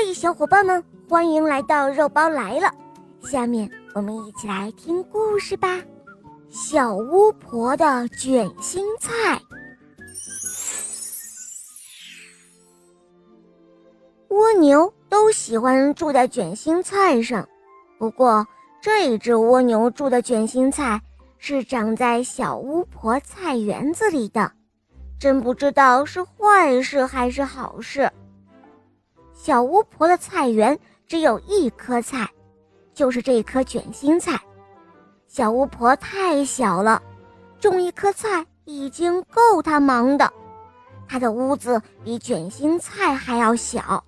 嘿，小伙伴们，欢迎来到肉包来了。下面我们一起来听故事吧。小巫婆的卷心菜。蜗牛都喜欢住在卷心菜上，不过这一只蜗牛住的卷心菜是长在小巫婆菜园子里的，真不知道是坏事还是好事。小巫婆的菜园只有一棵菜，就是这棵卷心菜。小巫婆太小了，种一棵菜已经够她忙的。她的屋子比卷心菜还要小，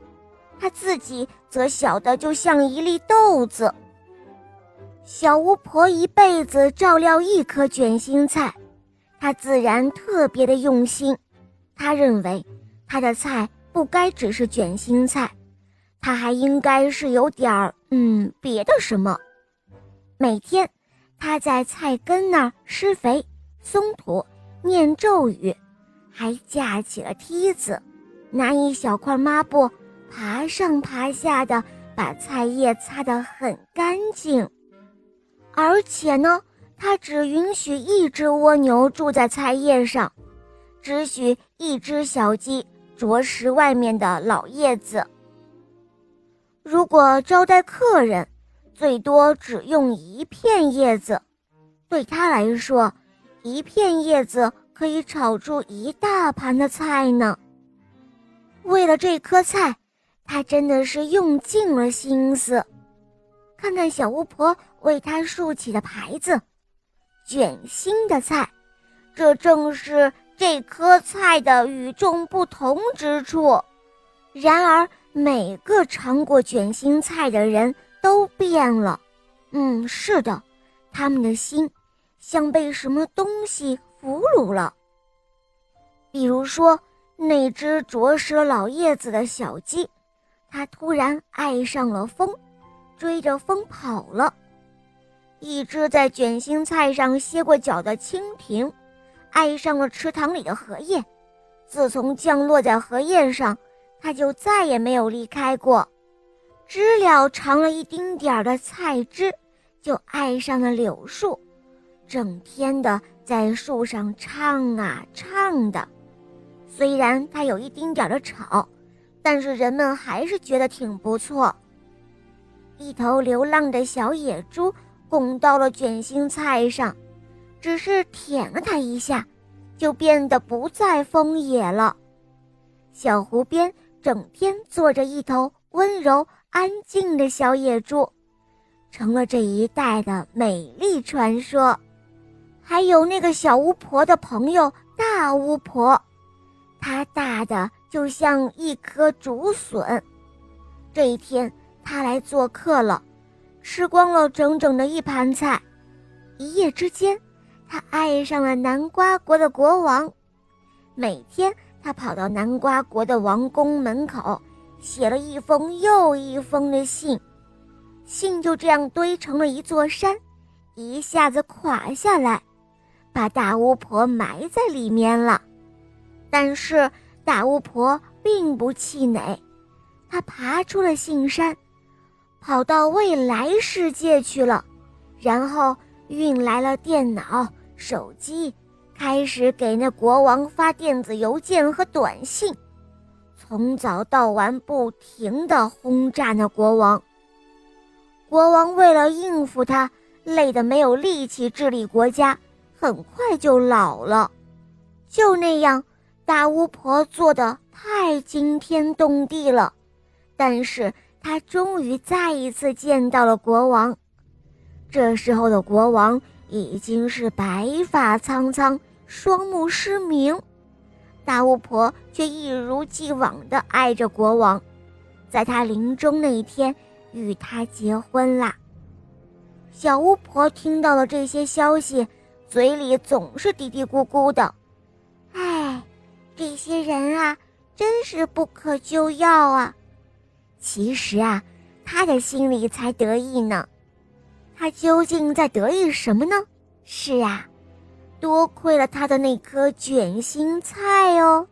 她自己则小的就像一粒豆子。小巫婆一辈子照料一棵卷心菜，她自然特别的用心。她认为，她的菜。不该只是卷心菜，它还应该是有点儿嗯别的什么。每天，他在菜根那儿施肥、松土、念咒语，还架起了梯子，拿一小块抹布爬上爬下的把菜叶擦得很干净。而且呢，他只允许一只蜗牛住在菜叶上，只许一只小鸡。啄食外面的老叶子。如果招待客人，最多只用一片叶子。对他来说，一片叶子可以炒出一大盘的菜呢。为了这颗菜，他真的是用尽了心思。看看小巫婆为他竖起的牌子，“卷心的菜”，这正是。这颗菜的与众不同之处，然而每个尝过卷心菜的人都变了。嗯，是的，他们的心像被什么东西俘虏了。比如说，那只啄食老叶子的小鸡，它突然爱上了风，追着风跑了；一只在卷心菜上歇过脚的蜻蜓。爱上了池塘里的荷叶，自从降落在荷叶上，它就再也没有离开过。知了尝了一丁点儿的菜汁，就爱上了柳树，整天的在树上唱啊唱的。虽然它有一丁点儿的吵，但是人们还是觉得挺不错。一头流浪的小野猪拱到了卷心菜上。只是舔了它一下，就变得不再疯野了。小湖边整天坐着一头温柔安静的小野猪，成了这一带的美丽传说。还有那个小巫婆的朋友大巫婆，她大的就像一颗竹笋。这一天，她来做客了，吃光了整整的一盘菜，一夜之间。他爱上了南瓜国的国王，每天他跑到南瓜国的王宫门口，写了一封又一封的信，信就这样堆成了一座山，一下子垮下来，把大巫婆埋在里面了。但是大巫婆并不气馁，她爬出了信山，跑到未来世界去了，然后运来了电脑。手机开始给那国王发电子邮件和短信，从早到晚不停地轰炸那国王。国王为了应付他，累得没有力气治理国家，很快就老了。就那样，大巫婆做的太惊天动地了，但是她终于再一次见到了国王。这时候的国王。已经是白发苍苍、双目失明，大巫婆却一如既往地爱着国王，在他临终那一天与他结婚啦。小巫婆听到了这些消息，嘴里总是嘀嘀咕咕的：“哎，这些人啊，真是不可救药啊！”其实啊，她的心里才得意呢。他究竟在得意什么呢？是啊，多亏了他的那颗卷心菜哦。